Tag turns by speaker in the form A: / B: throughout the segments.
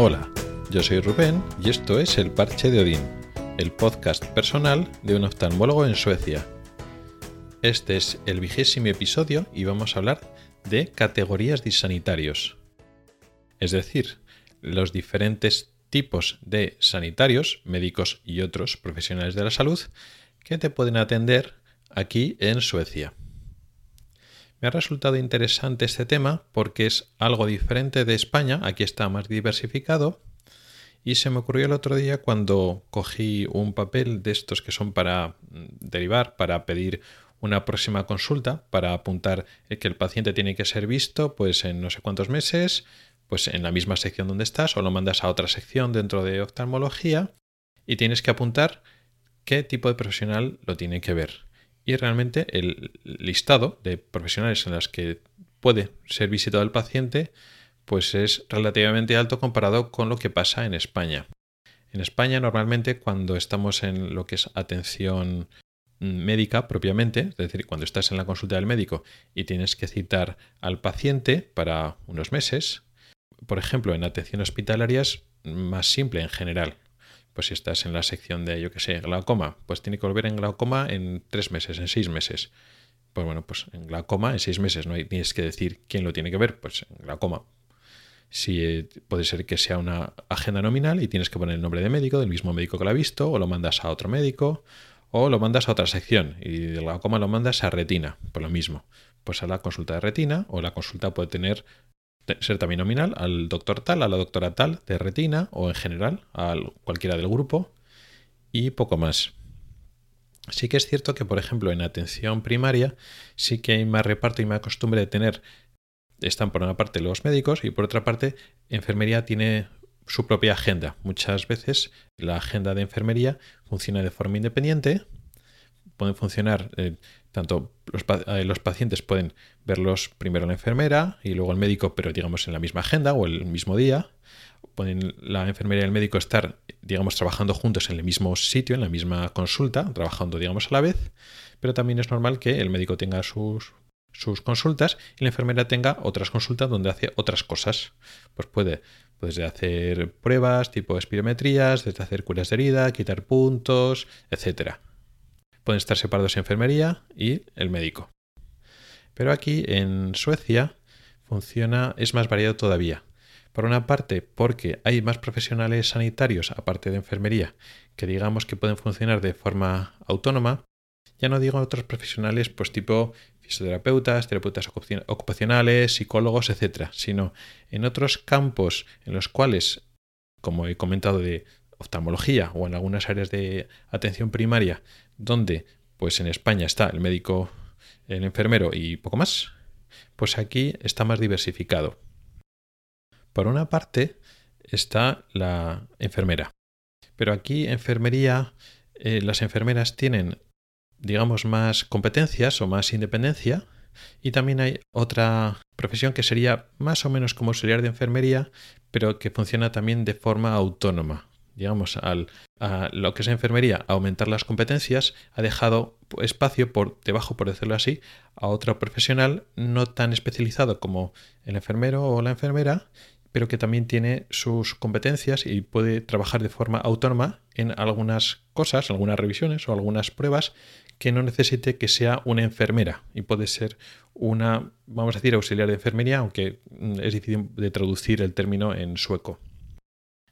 A: Hola, yo soy Rubén y esto es El Parche de Odín, el podcast personal de un oftalmólogo en Suecia. Este es el vigésimo episodio y vamos a hablar de categorías de sanitarios. Es decir, los diferentes tipos de sanitarios, médicos y otros profesionales de la salud que te pueden atender aquí en Suecia. Me ha resultado interesante este tema porque es algo diferente de España, aquí está más diversificado, y se me ocurrió el otro día cuando cogí un papel de estos que son para mm, derivar, para pedir una próxima consulta, para apuntar que el paciente tiene que ser visto pues en no sé cuántos meses, pues en la misma sección donde estás o lo mandas a otra sección dentro de oftalmología y tienes que apuntar qué tipo de profesional lo tiene que ver y realmente el listado de profesionales en las que puede ser visitado el paciente pues es relativamente alto comparado con lo que pasa en España. En España normalmente cuando estamos en lo que es atención médica propiamente, es decir, cuando estás en la consulta del médico y tienes que citar al paciente para unos meses, por ejemplo, en atención hospitalaria es más simple en general pues si estás en la sección de, yo qué sé, glaucoma, pues tiene que volver en glaucoma en tres meses, en seis meses. Pues bueno, pues en glaucoma en seis meses, no tienes que decir quién lo tiene que ver, pues en glaucoma. Si eh, puede ser que sea una agenda nominal y tienes que poner el nombre de médico, del mismo médico que lo ha visto, o lo mandas a otro médico, o lo mandas a otra sección y del glaucoma lo mandas a retina, por lo mismo. Pues a la consulta de retina, o la consulta puede tener ser también nominal al doctor tal, a la doctora tal de retina o en general a cualquiera del grupo y poco más. Sí que es cierto que, por ejemplo, en atención primaria sí que hay más reparto y más costumbre de tener, están por una parte los médicos y por otra parte enfermería tiene su propia agenda. Muchas veces la agenda de enfermería funciona de forma independiente, pueden funcionar eh, tanto eh, los, pacientes pueden verlos primero la enfermera y luego el médico, pero digamos en la misma agenda o el mismo día. Pueden la enfermera y el médico estar, digamos, trabajando juntos en el mismo sitio, en la misma consulta, trabajando, digamos, a la vez. Pero también es normal que el médico tenga sus, sus consultas y la enfermera tenga otras consultas donde hace otras cosas. Pues puede desde hacer pruebas tipo espirometrías, desde hacer curas de herida, quitar puntos, etcétera pueden estar separados enfermería y el médico. Pero aquí en Suecia funciona, es más variado todavía. Por una parte, porque hay más profesionales sanitarios, aparte de enfermería, que digamos que pueden funcionar de forma autónoma. Ya no digo otros profesionales, pues tipo fisioterapeutas, terapeutas ocupacionales, psicólogos, etcétera, sino en otros campos en los cuales, como he comentado, de oftalmología o en algunas áreas de atención primaria donde pues en España está el médico, el enfermero y poco más, pues aquí está más diversificado. Por una parte está la enfermera, pero aquí enfermería, eh, las enfermeras tienen, digamos, más competencias o más independencia y también hay otra profesión que sería más o menos como auxiliar de enfermería, pero que funciona también de forma autónoma digamos, al, a lo que es enfermería, aumentar las competencias, ha dejado espacio por debajo, por decirlo así, a otro profesional no tan especializado como el enfermero o la enfermera, pero que también tiene sus competencias y puede trabajar de forma autónoma en algunas cosas, algunas revisiones o algunas pruebas que no necesite que sea una enfermera y puede ser una, vamos a decir, auxiliar de enfermería, aunque mm, es difícil de traducir el término en sueco.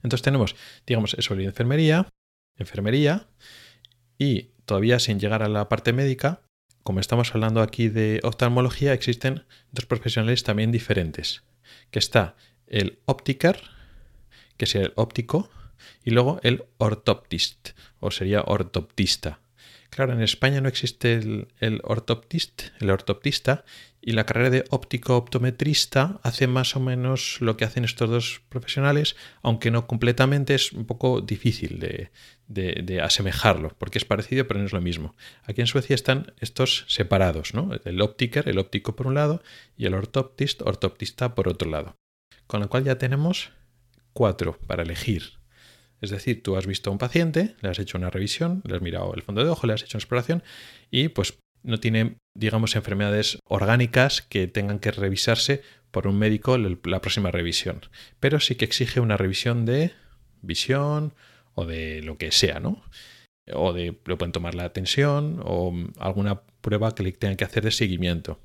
A: Entonces tenemos, digamos, eso de enfermería, enfermería, y todavía sin llegar a la parte médica, como estamos hablando aquí de oftalmología, existen dos profesionales también diferentes, que está el óptiker, que sería el óptico, y luego el ortoptist, o sería ortoptista. Claro, en España no existe el, el, ortoptista, y la carrera de óptico-optometrista hace más o menos lo que hacen estos dos profesionales, aunque no completamente, es un poco difícil de, asemejarlo, porque es parecido pero no es lo mismo. Aquí en Suecia están estos separados, ¿no? El óptiker, el óptico por un lado, y el ortoptist, ortoptista por otro lado. Con lo cual ya tenemos cuatro para elegir. Es decir, tú has visto a un paciente, le has hecho una revisión, le has mirado el fondo de ojo, le has hecho una exploración y pues no tiene, digamos, enfermedades orgánicas que tengan que revisarse por un médico la próxima revisión. Pero sí que exige una revisión de visión o de lo que sea, ¿no? O de, le pueden tomar la tensión o alguna prueba que le tengan que hacer de seguimiento.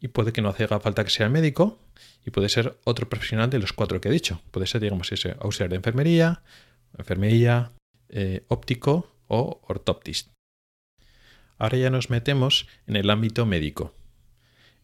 A: Y puede que no haga falta que sea el médico y puede ser otro profesional de los cuatro que he dicho. Puede ser, digamos, ese auxiliar de enfermería, enfermería, eh, óptico o ortoptista. Ahora ya nos metemos en el ámbito médico.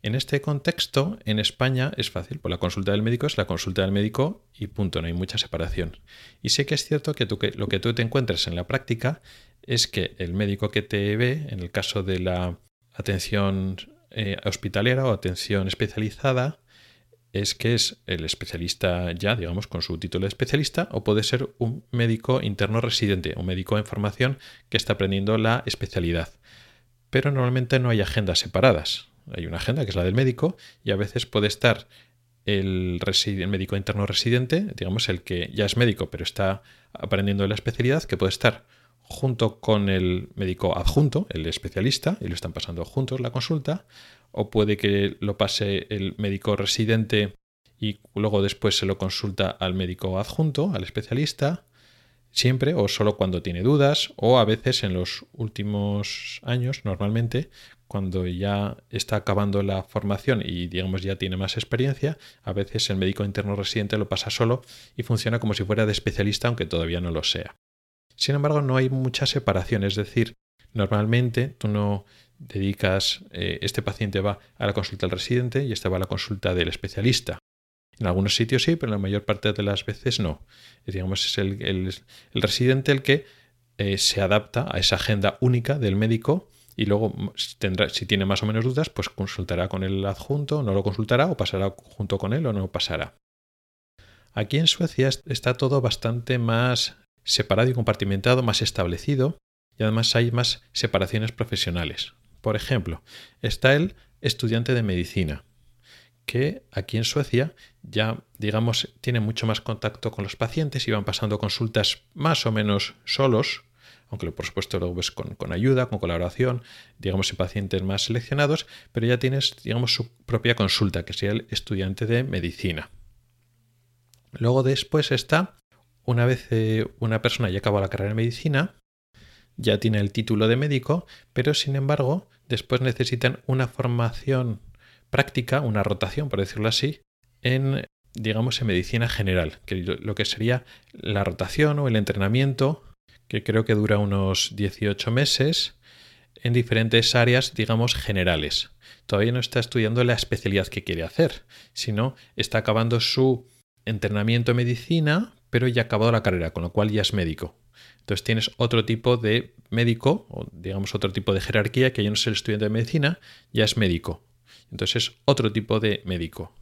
A: En este contexto, en España es fácil, pues la consulta del médico es la consulta del médico y punto, no hay mucha separación. Y sé que es cierto que, lo que tú te encuentras en la práctica es que el médico que te ve, en el caso de la atención eh, hospitalera o atención especializada, es que es el especialista ya, digamos, con su título de especialista, o puede ser un médico interno residente, un médico en formación que está aprendiendo la especialidad. Pero normalmente no hay agendas separadas. Hay una agenda que es la del médico y a veces puede estar el, médico interno residente, digamos el que ya es médico pero está aprendiendo la especialidad, que puede estar junto con el médico adjunto, el especialista, y lo están pasando juntos la consulta, o puede que lo pase el médico residente y luego después se lo consulta al médico adjunto, al especialista, siempre o solo cuando tiene dudas, o a veces en los últimos años, normalmente, cuando ya está acabando la formación y digamos ya tiene más experiencia, a veces el médico interno residente lo pasa solo y funciona como si fuera de especialista aunque todavía no lo sea. Sin embargo, no hay mucha separación, es decir, normalmente tú no dedicas, eh, este paciente va a la consulta del residente y este va a la consulta del especialista. En algunos sitios sí, pero en la mayor parte de las veces no. Digamos, es el, residente el que eh, se adapta a esa agenda única del médico y luego tendrá, si tiene más o menos dudas, pues consultará con el adjunto, no lo consultará o pasará junto con él o no pasará. Aquí en Suecia está todo bastante más separado y compartimentado, más establecido y además hay más separaciones profesionales. Por ejemplo, está el estudiante de medicina, que aquí en Suecia ya, digamos, tiene mucho más contacto con los pacientes y van pasando consultas más o menos solos, aunque por supuesto luego ves con, ayuda, con colaboración, digamos en pacientes más seleccionados, pero ya tienes, digamos, su propia consulta, que sería el estudiante de medicina. Luego después está, una vez eh, una persona ya acabó la carrera de medicina, ya tiene el título de médico, pero sin embargo después necesitan una formación práctica, una rotación, por decirlo así, en digamos en medicina general, que lo que sería la rotación o el entrenamiento que creo que dura unos 18 meses en diferentes áreas, digamos, generales. Todavía no está estudiando la especialidad que quiere hacer, sino está acabando su entrenamiento en medicina, pero ya ha acabado la carrera, con lo cual ya es médico. Entonces tienes otro tipo de médico, o digamos otro tipo de jerarquía, que ya no es el estudiante de medicina, ya es médico. Entonces es otro tipo de médico.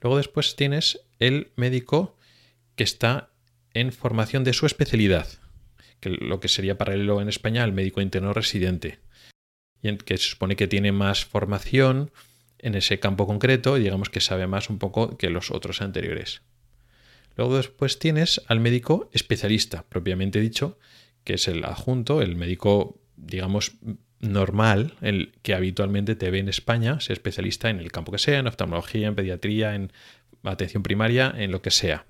A: Luego después tienes el médico que está en formación de su especialidad que lo que sería paralelo en España al médico interno residente, y que se supone que tiene más formación en ese campo concreto y digamos que sabe más un poco que los otros anteriores. Luego después tienes al médico especialista, propiamente dicho, que es el adjunto, el médico, digamos, normal, el que habitualmente te ve en España, sea especialista en el campo que sea, en oftalmología, en pediatría, en atención primaria, en lo que sea.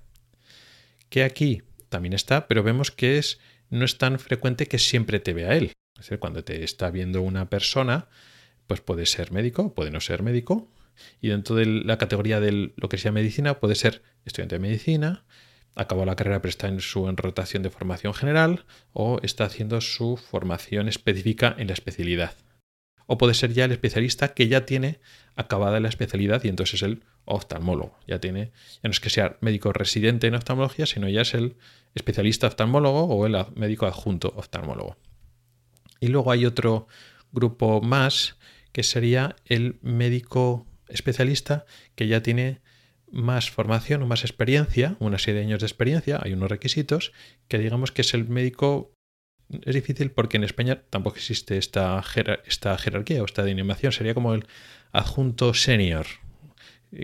A: Que aquí también está, pero vemos que es no es tan frecuente que siempre te vea él. Es decir, cuando te está viendo una persona, pues puede ser médico, puede no ser médico, y dentro de la categoría de lo que sea medicina puede ser estudiante de medicina, acabó la carrera pero está en su rotación de formación general o está haciendo su formación específica en la especialidad. O puede ser ya el especialista que ya tiene acabada la especialidad y entonces es el oftalmólogo. Ya tiene, ya no es que sea médico residente en oftalmología, sino ya es el especialista oftalmólogo o el médico adjunto oftalmólogo. Y luego hay otro grupo más que sería el médico especialista que ya tiene más formación o más experiencia, una serie de años de experiencia, hay unos requisitos, que digamos que es el médico... Es difícil porque en España tampoco existe esta, esta jerarquía o esta denominación, sería como el adjunto senior,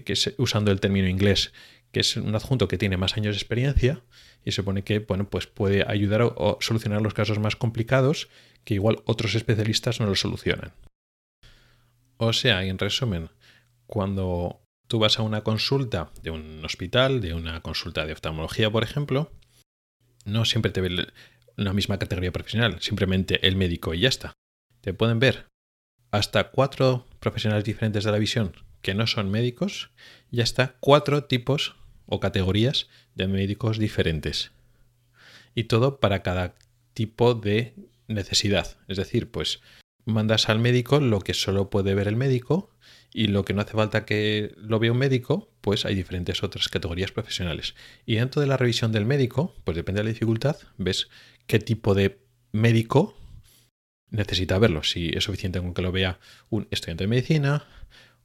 A: que es usando el término inglés, que es un adjunto que tiene más años de experiencia y se supone que bueno, pues puede ayudar a solucionar los casos más complicados que igual otros especialistas no lo solucionan. O sea, en resumen, cuando Tú vas a una consulta de un hospital, de una consulta de oftalmología, por ejemplo, no siempre te ve la misma categoría profesional, simplemente el médico y ya está. Te pueden ver hasta cuatro profesionales diferentes de la visión que no son médicos y hasta cuatro tipos o categorías de médicos diferentes. Y todo para cada tipo de necesidad. Es decir, pues mandas al médico lo que solo puede ver el médico y lo que no hace falta que lo vea un médico, pues hay diferentes otras categorías profesionales. Y dentro de la revisión del médico, pues depende de la dificultad, ves qué tipo de médico necesita verlo. Si es suficiente con que lo vea un estudiante de medicina,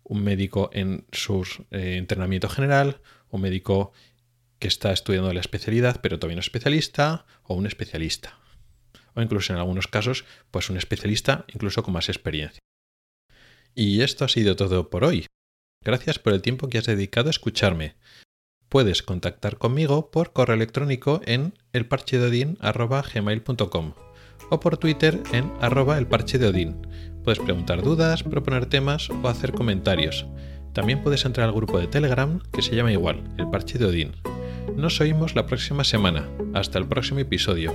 A: un médico en su eh, entrenamiento general, un médico que está estudiando la especialidad pero todavía no es especialista, o un especialista. O incluso en algunos casos, pues un especialista incluso con más experiencia. Y esto ha sido todo por hoy. Gracias por el tiempo que has dedicado a escucharme. Puedes contactar conmigo por correo electrónico en elparchedodin.gmail.com o por Twitter en arroba elparchedeodin. Puedes preguntar dudas, proponer temas o hacer comentarios. También puedes entrar al grupo de Telegram que se llama igual, el parche de Odín. Nos oímos la próxima semana. Hasta el próximo episodio.